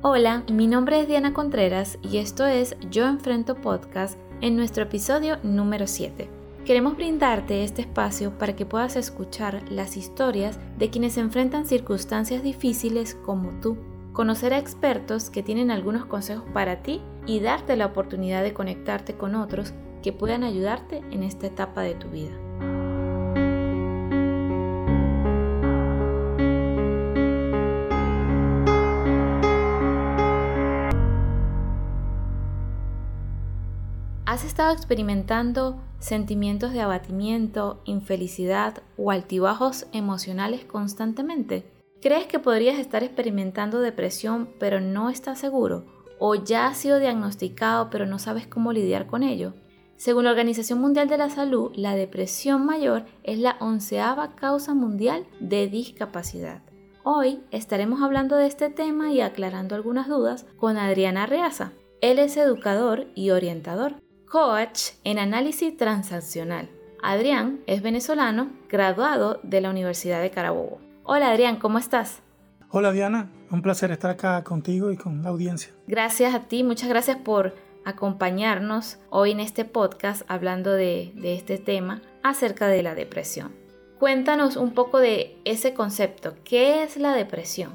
Hola, mi nombre es Diana Contreras y esto es Yo Enfrento Podcast en nuestro episodio número 7. Queremos brindarte este espacio para que puedas escuchar las historias de quienes enfrentan circunstancias difíciles como tú, conocer a expertos que tienen algunos consejos para ti y darte la oportunidad de conectarte con otros que puedan ayudarte en esta etapa de tu vida. ¿Has estado experimentando sentimientos de abatimiento, infelicidad o altibajos emocionales constantemente? ¿Crees que podrías estar experimentando depresión pero no estás seguro? ¿O ya has sido diagnosticado pero no sabes cómo lidiar con ello? Según la Organización Mundial de la Salud, la depresión mayor es la onceava causa mundial de discapacidad. Hoy estaremos hablando de este tema y aclarando algunas dudas con Adriana Reaza. Él es educador y orientador coach en análisis transaccional. Adrián es venezolano, graduado de la Universidad de Carabobo. Hola Adrián, ¿cómo estás? Hola Diana, un placer estar acá contigo y con la audiencia. Gracias a ti, muchas gracias por acompañarnos hoy en este podcast hablando de, de este tema acerca de la depresión. Cuéntanos un poco de ese concepto. ¿Qué es la depresión?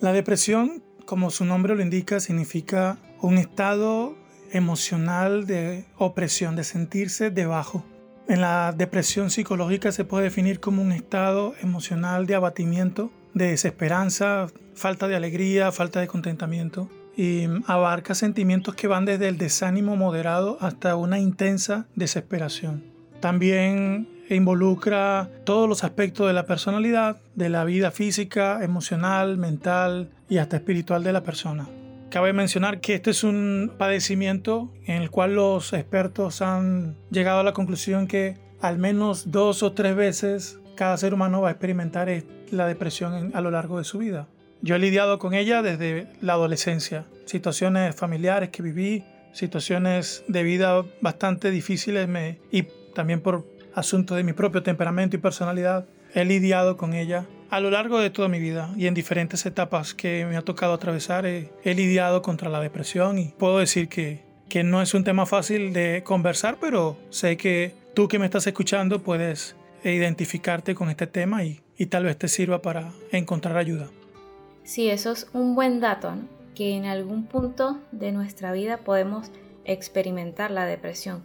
La depresión, como su nombre lo indica, significa un estado emocional de opresión, de sentirse debajo. En la depresión psicológica se puede definir como un estado emocional de abatimiento, de desesperanza, falta de alegría, falta de contentamiento y abarca sentimientos que van desde el desánimo moderado hasta una intensa desesperación. También involucra todos los aspectos de la personalidad, de la vida física, emocional, mental y hasta espiritual de la persona. Cabe mencionar que este es un padecimiento en el cual los expertos han llegado a la conclusión que al menos dos o tres veces cada ser humano va a experimentar la depresión a lo largo de su vida. Yo he lidiado con ella desde la adolescencia, situaciones familiares que viví, situaciones de vida bastante difíciles y también por asuntos de mi propio temperamento y personalidad, he lidiado con ella a lo largo de toda mi vida y en diferentes etapas que me ha tocado atravesar he, lidiado contra la depresión y puedo decir que, que no es un tema fácil de conversar, pero sé que tú que me estás escuchando puedes identificarte con este tema y, y tal vez te sirva para encontrar ayuda. Sí, eso es un buen dato, que en algún punto de nuestra vida podemos experimentar la depresión.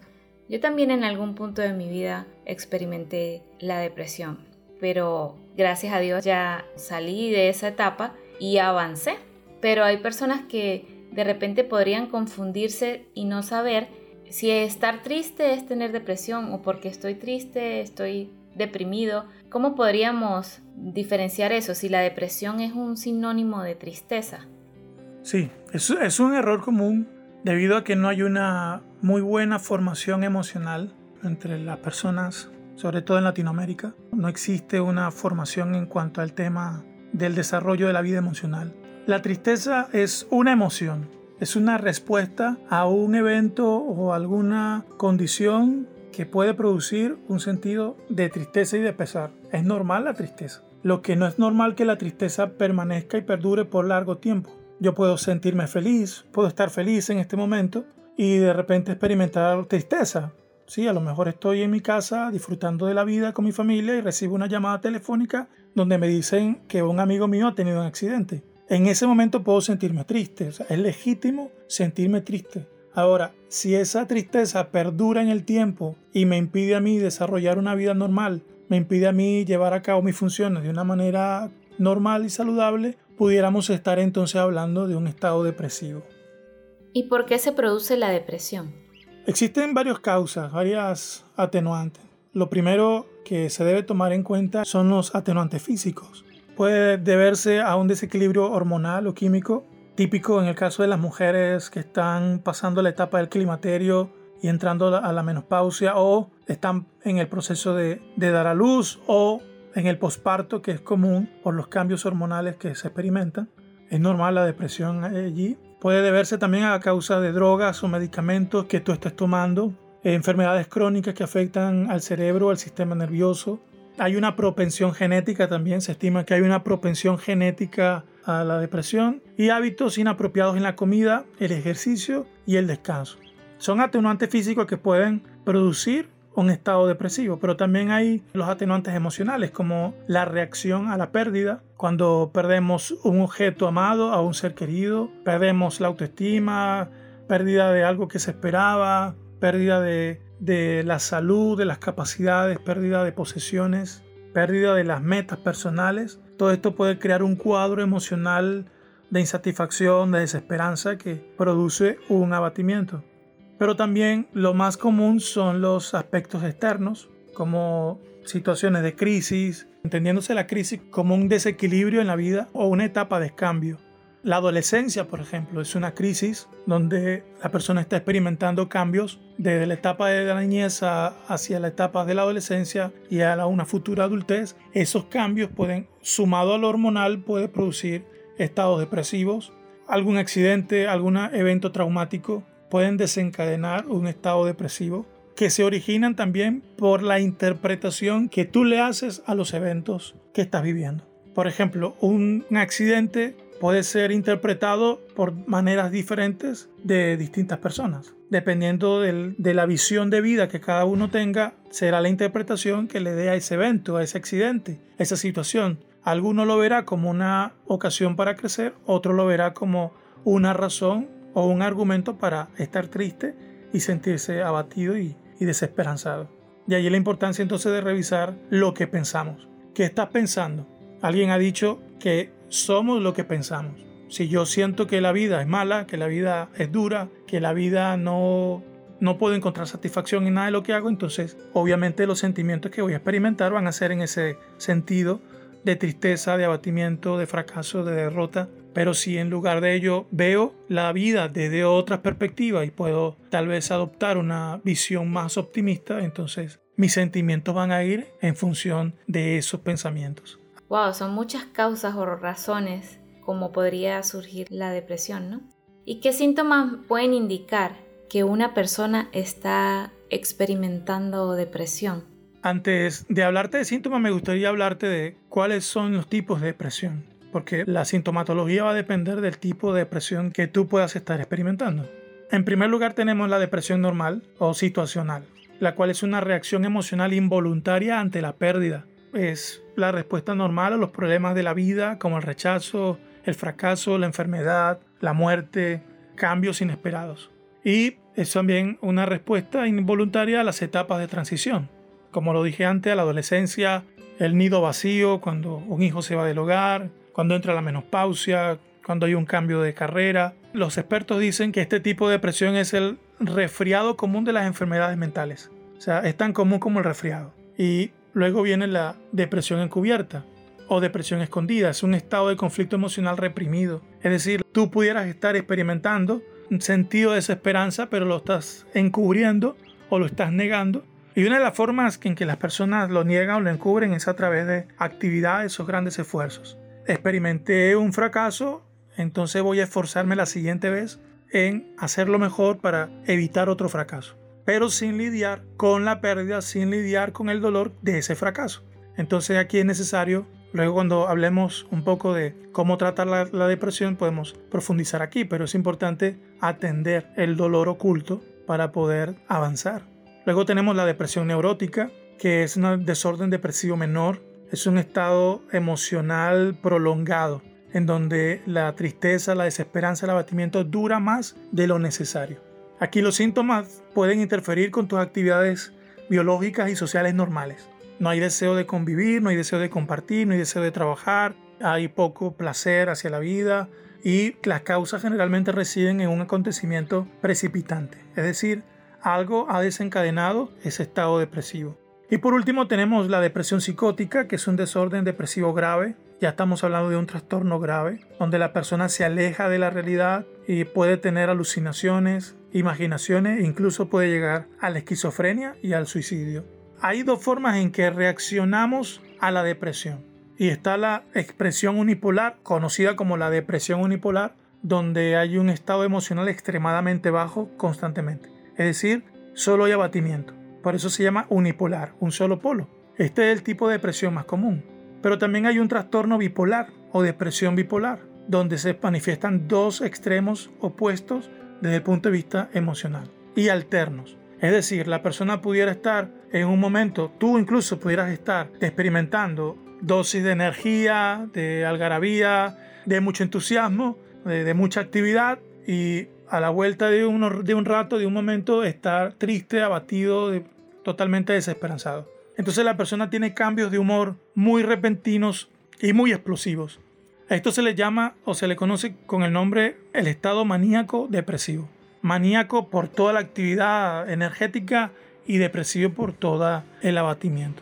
Yo también en algún punto de mi vida experimenté la depresión pero gracias a Dios ya salí de esa etapa y avancé. Pero hay personas que de repente podrían confundirse y no saber si estar triste es tener depresión o porque estoy triste, estoy deprimido. ¿Cómo podríamos diferenciar eso si la depresión es un sinónimo de tristeza? Sí, es, un error común debido a que no hay una muy buena formación emocional entre las personas sobre todo en Latinoamérica. No existe una formación en cuanto al tema del desarrollo de la vida emocional. La tristeza es una emoción, es una respuesta a un evento o alguna condición que puede producir un sentido de tristeza y de pesar. Es normal la tristeza. Lo que no es normal que la tristeza permanezca y perdure por largo tiempo. Yo puedo sentirme feliz, puedo estar feliz en este momento y de repente experimentar tristeza, Sí, a lo mejor estoy en mi casa disfrutando de la vida con mi familia y recibo una llamada telefónica donde me dicen que un amigo mío ha tenido un accidente. En ese momento puedo sentirme triste, es legítimo sentirme triste. Ahora, si esa tristeza perdura en el tiempo y me impide a mí desarrollar una vida normal, me impide a mí llevar a cabo mis funciones de una manera normal y saludable, pudiéramos estar entonces hablando de un estado depresivo. ¿Y por qué se produce la depresión? Existen varias causas, varias atenuantes. Lo primero que se debe tomar en cuenta son los atenuantes físicos. Puede deberse a un desequilibrio hormonal o químico, típico en el caso de las mujeres que están pasando la etapa del climaterio y entrando a la menopausia o están en el proceso de, dar a luz o en el posparto que es común por los cambios hormonales que se experimentan. Es normal la depresión allí. Puede deberse también a causa de drogas o medicamentos que tú estés tomando, enfermedades crónicas que afectan al cerebro, al sistema nervioso. Hay una propensión genética también, se estima que hay una propensión genética a la depresión y hábitos inapropiados en la comida, el ejercicio y el descanso. Son atenuantes físicos que pueden producir un estado depresivo, pero también hay los atenuantes emocionales como la reacción a la pérdida, cuando perdemos un objeto amado, a un ser querido, perdemos la autoestima, pérdida de algo que se esperaba, pérdida de, de la salud, de las capacidades, pérdida de posesiones, pérdida de las metas personales. Todo esto puede crear un cuadro emocional de insatisfacción, de desesperanza que produce un abatimiento. Pero también lo más común son los aspectos externos, como situaciones de crisis, entendiéndose la crisis como un desequilibrio en la vida o una etapa de cambio. La adolescencia, por ejemplo, es una crisis donde la persona está experimentando cambios desde la etapa de la niñez hacia la etapa de la adolescencia y a una futura adultez. Esos cambios pueden, sumado al hormonal, puede producir estados depresivos, algún accidente, algún evento traumático pueden desencadenar un estado depresivo que se originan también por la interpretación que tú le haces a los eventos que estás viviendo. Por ejemplo, un accidente puede ser interpretado por maneras diferentes de distintas personas. Dependiendo de la visión de vida que cada uno tenga, será la interpretación que le dé a ese evento, a ese accidente, a esa situación. Alguno lo verá como una ocasión para crecer, otro lo verá como una razón o un argumento para estar triste y sentirse abatido y, desesperanzado. Y allí la importancia entonces de revisar lo que pensamos. ¿Qué estás pensando? Alguien ha dicho que somos lo que pensamos. Si yo siento que la vida es mala, que la vida es dura, que la vida no, no puedo encontrar satisfacción en nada de lo que hago, entonces obviamente los sentimientos que voy a experimentar van a ser en ese sentido de tristeza, de abatimiento, de fracaso, de derrota, pero si en lugar de ello veo la vida desde otras perspectivas y puedo tal vez adoptar una visión más optimista, entonces mis sentimientos van a ir en función de esos pensamientos. Wow, son muchas causas o razones como podría surgir la depresión, ¿no? ¿Y qué síntomas pueden indicar que una persona está experimentando depresión? Antes de hablarte de síntomas, me gustaría hablarte de cuáles son los tipos de depresión porque la sintomatología va a depender del tipo de depresión que tú puedas estar experimentando. En primer lugar tenemos la depresión normal o situacional, la cual es una reacción emocional involuntaria ante la pérdida. Es la respuesta normal a los problemas de la vida como el rechazo, el fracaso, la enfermedad, la muerte, cambios inesperados. Y es también una respuesta involuntaria a las etapas de transición. Como lo dije antes, a la adolescencia, el nido vacío, cuando un hijo se va del hogar, cuando entra la menopausia, cuando hay un cambio de carrera. Los expertos dicen que este tipo de depresión es el resfriado común de las enfermedades mentales. O sea, es tan común como el resfriado. Y luego viene la depresión encubierta o depresión escondida. Es un estado de conflicto emocional reprimido. Es decir, tú pudieras estar experimentando un sentido de desesperanza, pero lo estás encubriendo o lo estás negando. Y una de las formas en que las personas lo niegan o lo encubren es a través de actividades o grandes esfuerzos experimenté un fracaso, entonces voy a esforzarme la siguiente vez en hacerlo mejor para evitar otro fracaso, pero sin lidiar con la pérdida, sin lidiar con el dolor de ese fracaso. Entonces aquí es necesario, luego cuando hablemos un poco de cómo tratar la, depresión, podemos profundizar aquí, pero es importante atender el dolor oculto para poder avanzar. Luego tenemos la depresión neurótica, que es un desorden depresivo menor es un estado emocional prolongado en donde la tristeza, la desesperanza, el abatimiento dura más de lo necesario. Aquí los síntomas pueden interferir con tus actividades biológicas y sociales normales. No hay deseo de convivir, no hay deseo de compartir, no hay deseo de trabajar, hay poco placer hacia la vida y las causas generalmente residen en un acontecimiento precipitante, es decir, algo ha desencadenado ese estado depresivo. Y por último tenemos la depresión psicótica, que es un desorden depresivo grave. Ya estamos hablando de un trastorno grave, donde la persona se aleja de la realidad y puede tener alucinaciones, imaginaciones e incluso puede llegar a la esquizofrenia y al suicidio. Hay dos formas en que reaccionamos a la depresión. Y está la expresión unipolar, conocida como la depresión unipolar, donde hay un estado emocional extremadamente bajo constantemente. Es decir, solo hay abatimiento. Por eso se llama unipolar, un solo polo. Este es el tipo de depresión más común. Pero también hay un trastorno bipolar o depresión bipolar, donde se manifiestan dos extremos opuestos desde el punto de vista emocional y alternos. Es decir, la persona pudiera estar en un momento, tú incluso pudieras estar experimentando dosis de energía, de algarabía, de mucho entusiasmo, de, mucha actividad y a la vuelta de un, rato, de un momento, estar triste, abatido, totalmente desesperanzado. Entonces la persona tiene cambios de humor muy repentinos y muy explosivos. A esto se le llama o se le conoce con el nombre el estado maníaco depresivo. Maníaco por toda la actividad energética y depresivo por todo el abatimiento.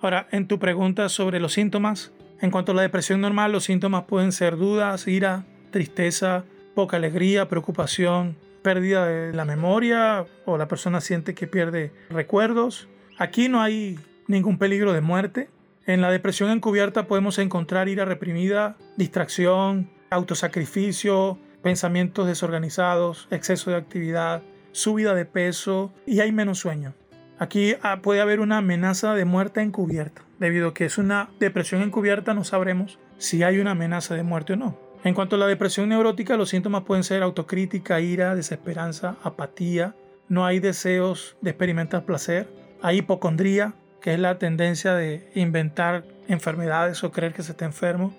Ahora, en tu pregunta sobre los síntomas, en cuanto a la depresión normal, los síntomas pueden ser dudas, ira, tristeza, poca alegría, preocupación, pérdida de la memoria o la persona siente que pierde recuerdos. Aquí no hay ningún peligro de muerte. En la depresión encubierta podemos encontrar ira reprimida, distracción, autosacrificio, pensamientos desorganizados, exceso de actividad, subida de peso y hay menos sueño. Aquí ah, puede haber una amenaza de muerte encubierta. Debido a que es una depresión encubierta no sabremos si hay una amenaza de muerte o no. En cuanto a la depresión neurótica, los síntomas pueden ser autocrítica, ira, desesperanza, apatía. No hay deseos de experimentar placer. Hay hipocondría, que es la tendencia de inventar enfermedades o creer que se está enfermo.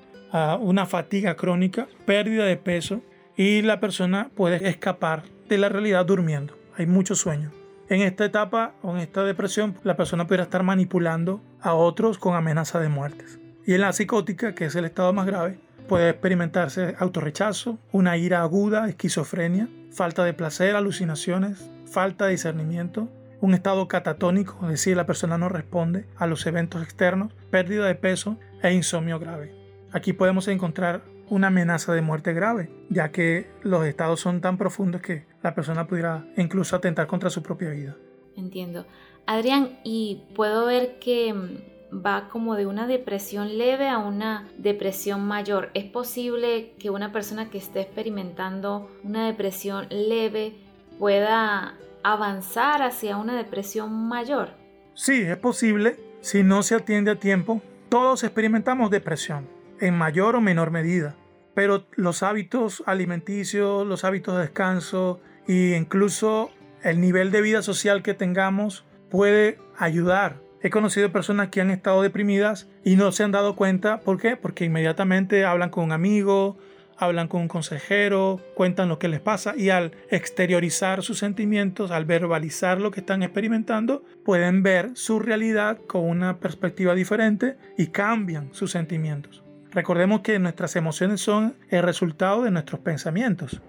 una fatiga crónica, pérdida de peso y la persona puede escapar de la realidad durmiendo. Hay mucho sueño. En esta etapa o en esta depresión, la persona pudiera estar manipulando a otros con amenaza de muertes. Y en la psicótica, que es el estado más grave, puede experimentarse autorrechazo, una ira aguda, esquizofrenia, falta de placer, alucinaciones, falta de discernimiento, un estado catatónico, es decir, la persona no responde a los eventos externos, pérdida de peso e insomnio grave. Aquí podemos encontrar una amenaza de muerte grave, ya que los estados son tan profundos que la persona pudiera incluso atentar contra su propia vida. Entiendo. Adrián, y puedo ver que mm, va como de una depresión leve a una depresión mayor. ¿Es posible que una persona que esté experimentando una depresión leve pueda avanzar hacia una depresión mayor? Sí, es posible si no se atiende a tiempo. Todos experimentamos depresión en mayor o menor medida, pero los hábitos alimenticios, los hábitos de descanso e incluso el nivel de vida social que tengamos puede ayudar. He conocido personas que han estado deprimidas y no se han dado cuenta. ¿Por qué? Porque inmediatamente hablan con un amigo, hablan con un consejero, cuentan lo que les pasa y al exteriorizar sus sentimientos, al verbalizar lo que están experimentando, pueden ver su realidad con una perspectiva diferente y cambian sus sentimientos. Recordemos que nuestras emociones son el resultado de nuestros pensamientos.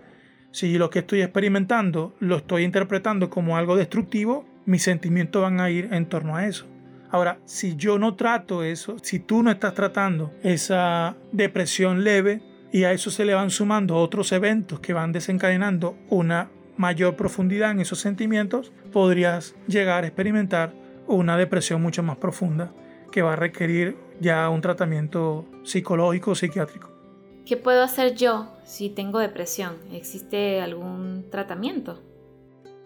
Si lo que estoy experimentando lo estoy interpretando como algo destructivo, mis sentimientos van a ir en torno a eso. Ahora, si yo no trato eso, si tú no estás tratando esa depresión leve y a eso se le van sumando otros eventos que van desencadenando una mayor profundidad en esos sentimientos, podrías llegar a experimentar una depresión mucho más profunda que va a requerir ya un tratamiento psicológico o psiquiátrico. ¿Qué puedo hacer yo si tengo depresión? ¿Existe algún tratamiento?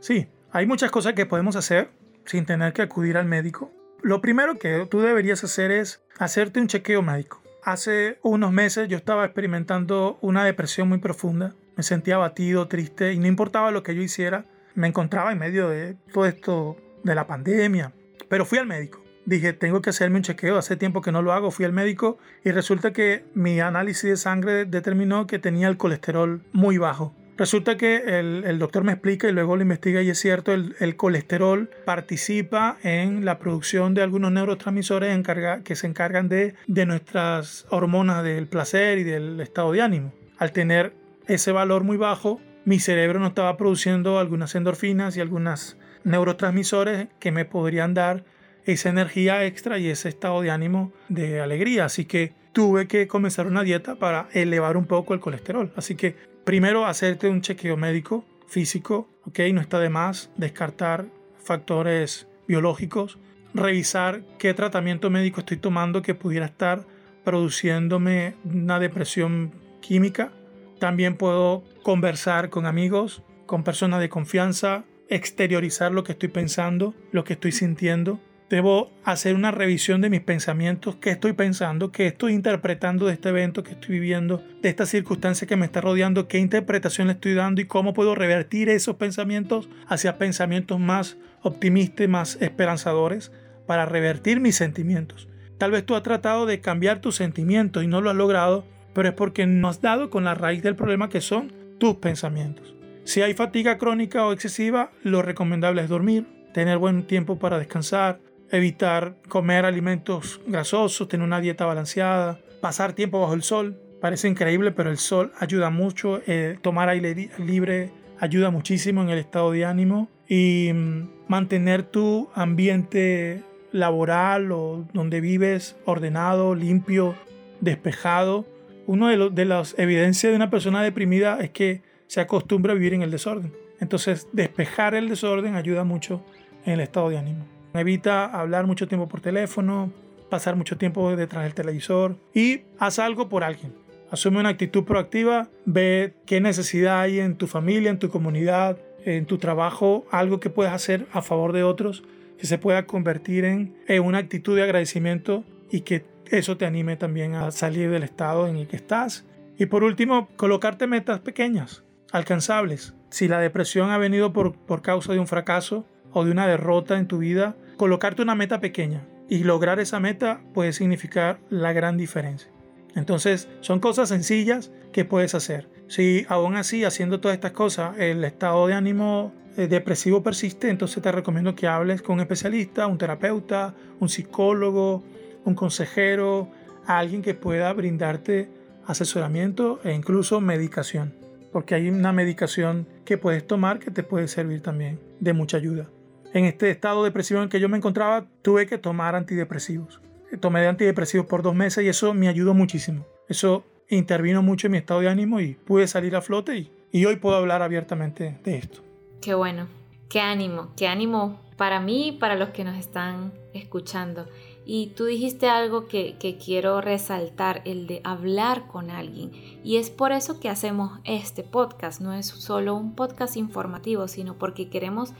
Sí, hay muchas cosas que podemos hacer sin tener que acudir al médico. Lo primero que tú deberías hacer es hacerte un chequeo médico. Hace unos meses yo estaba experimentando una depresión muy profunda. Me sentía abatido, triste y no importaba lo que yo hiciera. Me encontraba en medio de todo esto de la pandemia. Pero fui al médico dije, tengo que hacerme un chequeo, hace tiempo que no lo hago, fui al médico y resulta que mi análisis de sangre determinó que tenía el colesterol muy bajo. Resulta que el, doctor me explica y luego lo investiga y es cierto, el, colesterol participa en la producción de algunos neurotransmisores que se encargan de, de nuestras hormonas del placer y del estado de ánimo. Al tener ese valor muy bajo, mi cerebro no estaba produciendo algunas endorfinas y algunos neurotransmisores que me podrían dar esa energía extra y ese estado de ánimo de alegría. Así que tuve que comenzar una dieta para elevar un poco el colesterol. Así que primero hacerte un chequeo médico, físico, ¿ok? No está de más descartar factores biológicos, revisar qué tratamiento médico estoy tomando que pudiera estar produciéndome una depresión química. También puedo conversar con amigos, con personas de confianza, exteriorizar lo que estoy pensando, lo que estoy sintiendo Debo hacer una revisión de mis pensamientos, qué estoy pensando, qué estoy interpretando de este evento que estoy viviendo, de esta circunstancia que me está rodeando, qué interpretación le estoy dando y cómo puedo revertir esos pensamientos hacia pensamientos más optimistas, más esperanzadores, para revertir mis sentimientos. Tal vez tú has tratado de cambiar tus sentimientos y no lo has logrado, pero es porque no has dado con la raíz del problema que son tus pensamientos. Si hay fatiga crónica o excesiva, lo recomendable es dormir, tener buen tiempo para descansar, evitar comer alimentos grasosos, tener una dieta balanceada, pasar tiempo bajo el sol. Parece increíble, pero el sol ayuda mucho. Eh, tomar aire libre ayuda muchísimo en el estado de ánimo. Y mm, mantener tu ambiente laboral o donde vives ordenado, limpio, despejado. Una de, de las evidencias de una persona deprimida es que se acostumbra a vivir en el desorden. Entonces, despejar el desorden ayuda mucho en el estado de ánimo. Evita hablar mucho tiempo por teléfono, pasar mucho tiempo detrás del televisor y haz algo por alguien. Asume una actitud proactiva, ve qué necesidad hay en tu familia, en tu comunidad, en tu trabajo, algo que puedas hacer a favor de otros, que se pueda convertir en, en una actitud de agradecimiento y que eso te anime también a salir del estado en el que estás. Y por último, colocarte metas pequeñas, alcanzables. Si la depresión ha venido por, por causa de un fracaso, o de una derrota en tu vida, colocarte una meta pequeña y lograr esa meta puede significar la gran diferencia. Entonces son cosas sencillas que puedes hacer. Si aún así haciendo todas estas cosas el estado de ánimo eh, depresivo persiste, entonces te recomiendo que hables con un especialista, un terapeuta, un psicólogo, un consejero, alguien que pueda brindarte asesoramiento e incluso medicación. Porque hay una medicación que puedes tomar que te puede servir también de mucha ayuda en este estado depresivo en que yo me encontraba, tuve que tomar antidepresivos. Tomé antidepresivos por dos meses y eso me ayudó muchísimo. Eso intervino mucho en mi estado de ánimo y pude salir a flote y, y hoy puedo hablar abiertamente de esto. Qué bueno, qué ánimo, qué ánimo para mí y para los que nos están escuchando. Y tú dijiste algo que, que, quiero resaltar, el de hablar con alguien. Y es por eso que hacemos este podcast. No es solo un podcast informativo, sino porque queremos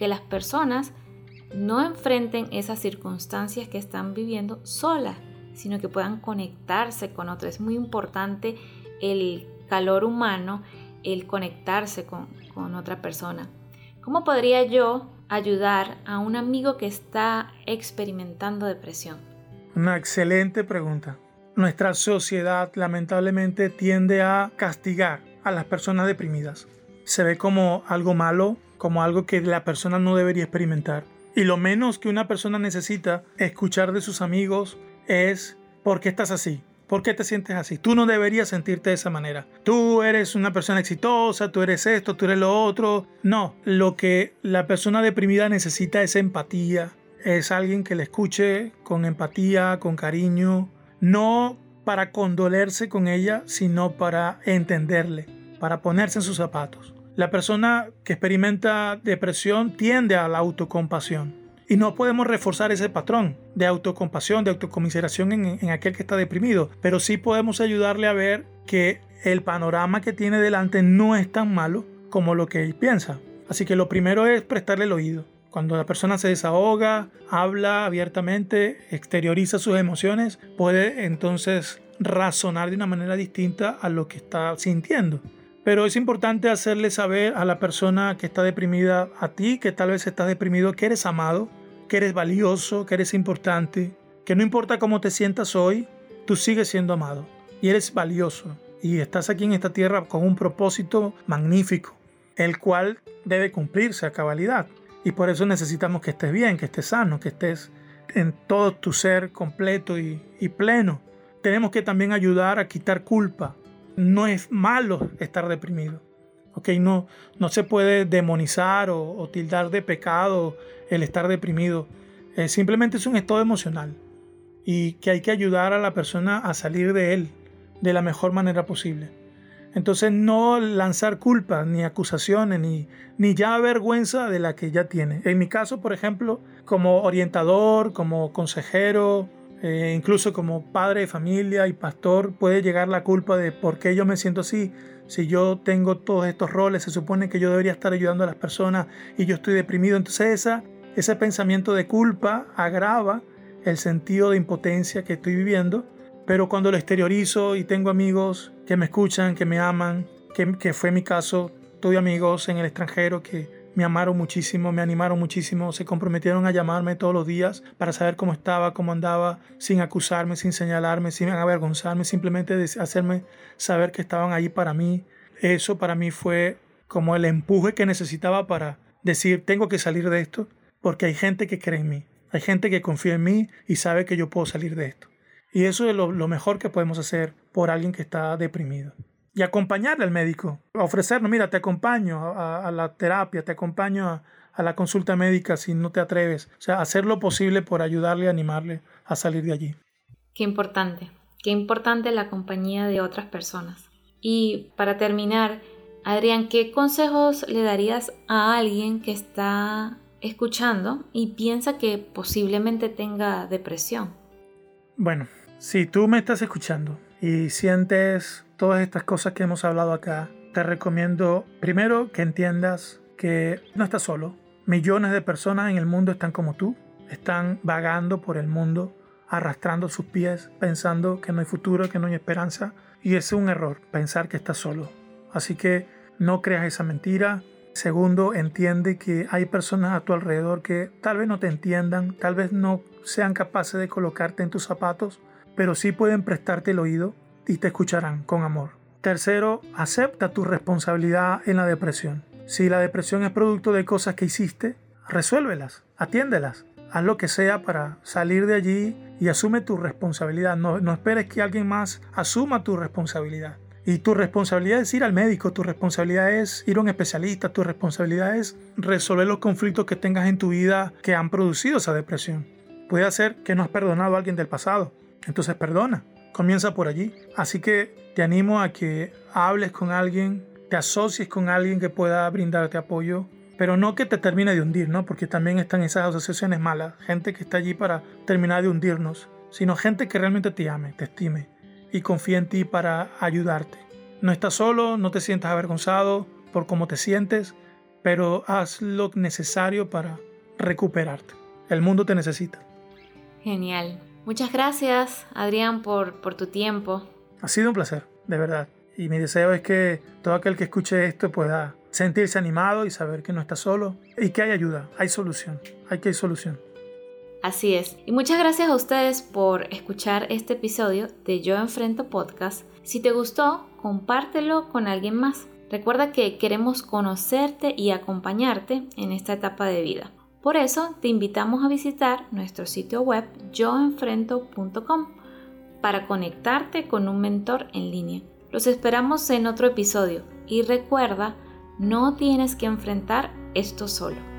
que las personas no enfrenten esas circunstancias que están viviendo solas, sino que puedan conectarse con otros. Es muy importante el calor humano, el conectarse con, con otra persona. ¿Cómo podría yo ayudar a un amigo que está experimentando depresión? Una excelente pregunta. Nuestra sociedad lamentablemente tiende a castigar a las personas deprimidas. Se ve como algo malo, como algo que la persona no debería experimentar. Y lo menos que una persona necesita escuchar de sus amigos es ¿por qué estás así? ¿Por qué te sientes así? Tú no deberías sentirte de esa manera. Tú eres una persona exitosa, tú eres esto, tú eres lo otro. No, lo que la persona deprimida necesita es empatía. Es alguien que le escuche con empatía, con cariño. No para condolerse con ella, sino para entenderle, para ponerse en sus zapatos. La persona que experimenta depresión tiende a la autocompasión. Y no podemos reforzar ese patrón de autocompasión, de autocomiseración en, aquel que está deprimido, pero sí podemos ayudarle a ver que el panorama que tiene delante no es tan malo como lo que él piensa. Así que lo primero es prestarle el oído. Cuando la persona se desahoga, habla abiertamente, exterioriza sus emociones, puede entonces razonar de una manera distinta a lo que está sintiendo. Pero es importante hacerle saber a la persona que está deprimida, a ti que tal vez estás deprimido, que eres amado, que eres valioso, que eres importante, que no importa cómo te sientas hoy, tú sigues siendo amado y eres valioso y estás aquí en esta tierra con un propósito magnífico, el cual debe cumplirse a cabalidad. Y por eso necesitamos que estés bien, que estés sano, que estés en todo tu ser completo y, pleno. Tenemos que también ayudar a quitar culpa, no es malo estar deprimido. Okay, no, no se puede demonizar o, tildar de pecado el estar deprimido. Eh, simplemente es un estado emocional y que hay que ayudar a la persona a salir de él de la mejor manera posible. Entonces no lanzar culpas ni acusaciones ni, ni ya vergüenza de la que ya tiene. En mi caso, por ejemplo, como orientador, como consejero, eh, incluso como padre de familia y pastor puede llegar la culpa de por qué yo me siento así. Si yo tengo todos estos roles, se supone que yo debería estar ayudando a las personas y yo estoy deprimido. Entonces esa ese pensamiento de culpa agrava el sentido de impotencia que estoy viviendo, pero cuando lo exteriorizo y tengo amigos que me escuchan, que me aman, que, que fue mi caso, tuve amigos en el extranjero que me amaron muchísimo, me animaron muchísimo, se comprometieron a llamarme todos los días para saber cómo estaba, cómo andaba, sin acusarme, sin señalarme, sin avergonzarme, simplemente hacerme saber que estaban ahí para mí. Eso para mí fue como el empuje que necesitaba para decir, tengo que salir de esto, porque hay gente que cree en mí, hay gente que confía en mí y sabe que yo puedo salir de esto. Y eso es lo, mejor que podemos hacer por alguien que está deprimido y acompañarle al médico, ofrecernos, mira, te acompaño a, la terapia, te acompaño a, a, la consulta médica si no te atreves. O sea, hacer lo posible por ayudarle, animarle a salir de allí. Qué importante, qué importante la compañía de otras personas. Y para terminar, Adrián, ¿qué consejos le darías a alguien que está escuchando y piensa que posiblemente tenga depresión? Bueno, si tú me estás escuchando y sientes todas estas cosas que hemos hablado acá, te recomiendo primero que entiendas que no estás solo. Millones de personas en el mundo están como tú, están vagando por el mundo, arrastrando sus pies, pensando que no hay futuro, que no hay esperanza. Y es un error pensar que estás solo. Así que no creas esa mentira. Segundo, entiende que hay personas a tu alrededor que tal vez no te entiendan, tal vez no sean capaces de colocarte en tus zapatos, pero sí pueden prestarte el oído y te escucharán con amor. Tercero, acepta tu responsabilidad en la depresión. Si la depresión es producto de cosas que hiciste, resuélvelas, atiéndelas, haz lo que sea para salir de allí y asume tu responsabilidad. No, no esperes que alguien más asuma tu responsabilidad. Y tu responsabilidad es ir al médico, tu responsabilidad es ir a un especialista, tu responsabilidad es resolver los conflictos que tengas en tu vida que han producido esa depresión. Puede ser que no has perdonado a alguien del pasado, entonces perdona, comienza por allí. Así que te animo a que hables con alguien, te asocies con alguien que pueda brindarte apoyo, pero no que te termine de hundir, ¿no? Porque también están esas asociaciones malas, gente que está allí para terminar de hundirnos, sino gente que realmente te ame, te estime y confíe en ti para ayudarte. No estás solo, no te sientas avergonzado por cómo te sientes, pero haz lo necesario para recuperarte. El mundo te necesita. Genial. Muchas gracias, Adrián, por, por tu tiempo. Ha sido un placer, de verdad. Y mi deseo es que todo aquel que escuche esto pueda sentirse animado y saber que no está solo y que hay ayuda, hay solución, hay que hay solución. Así es. Y muchas gracias a ustedes por escuchar este episodio de Yo Enfrento Podcast. Si te gustó, compártelo con alguien más. Recuerda que queremos conocerte y acompañarte en esta etapa de vida. Por eso te invitamos a visitar nuestro sitio web yoenfrento.com para conectarte con un mentor en línea. Los esperamos en otro episodio y recuerda, no tienes que enfrentar esto solo.